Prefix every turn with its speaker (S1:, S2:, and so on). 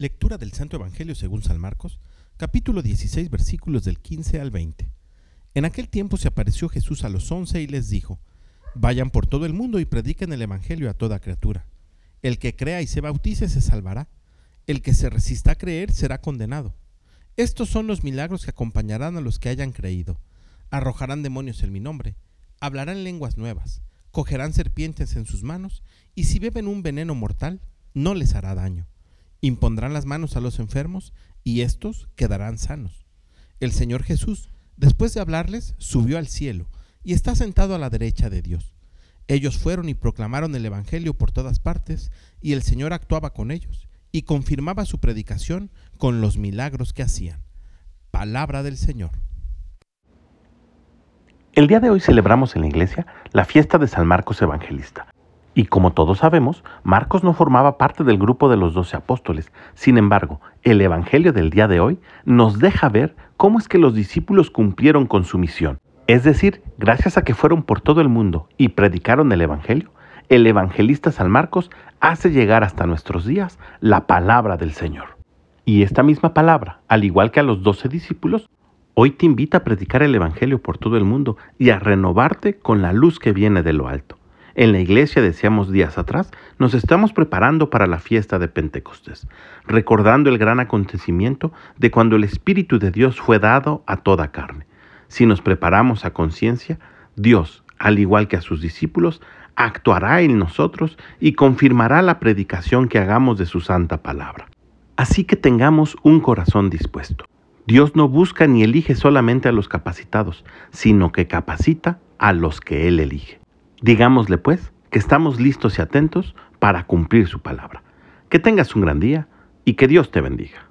S1: Lectura del Santo Evangelio según San Marcos, capítulo 16, versículos del 15 al 20. En aquel tiempo se apareció Jesús a los once y les dijo, Vayan por todo el mundo y prediquen el Evangelio a toda criatura. El que crea y se bautice se salvará. El que se resista a creer será condenado. Estos son los milagros que acompañarán a los que hayan creído. Arrojarán demonios en mi nombre, hablarán lenguas nuevas, cogerán serpientes en sus manos, y si beben un veneno mortal, no les hará daño impondrán las manos a los enfermos y éstos quedarán sanos. El Señor Jesús, después de hablarles, subió al cielo y está sentado a la derecha de Dios. Ellos fueron y proclamaron el Evangelio por todas partes, y el Señor actuaba con ellos y confirmaba su predicación con los milagros que hacían. Palabra del Señor.
S2: El día de hoy celebramos en la iglesia la fiesta de San Marcos Evangelista. Y como todos sabemos, Marcos no formaba parte del grupo de los doce apóstoles. Sin embargo, el Evangelio del día de hoy nos deja ver cómo es que los discípulos cumplieron con su misión. Es decir, gracias a que fueron por todo el mundo y predicaron el Evangelio, el evangelista San Marcos hace llegar hasta nuestros días la palabra del Señor. Y esta misma palabra, al igual que a los doce discípulos, hoy te invita a predicar el Evangelio por todo el mundo y a renovarte con la luz que viene de lo alto. En la iglesia, decíamos días atrás, nos estamos preparando para la fiesta de Pentecostés, recordando el gran acontecimiento de cuando el Espíritu de Dios fue dado a toda carne. Si nos preparamos a conciencia, Dios, al igual que a sus discípulos, actuará en nosotros y confirmará la predicación que hagamos de su santa palabra. Así que tengamos un corazón dispuesto. Dios no busca ni elige solamente a los capacitados, sino que capacita a los que Él elige. Digámosle pues que estamos listos y atentos para cumplir su palabra. Que tengas un gran día y que Dios te bendiga.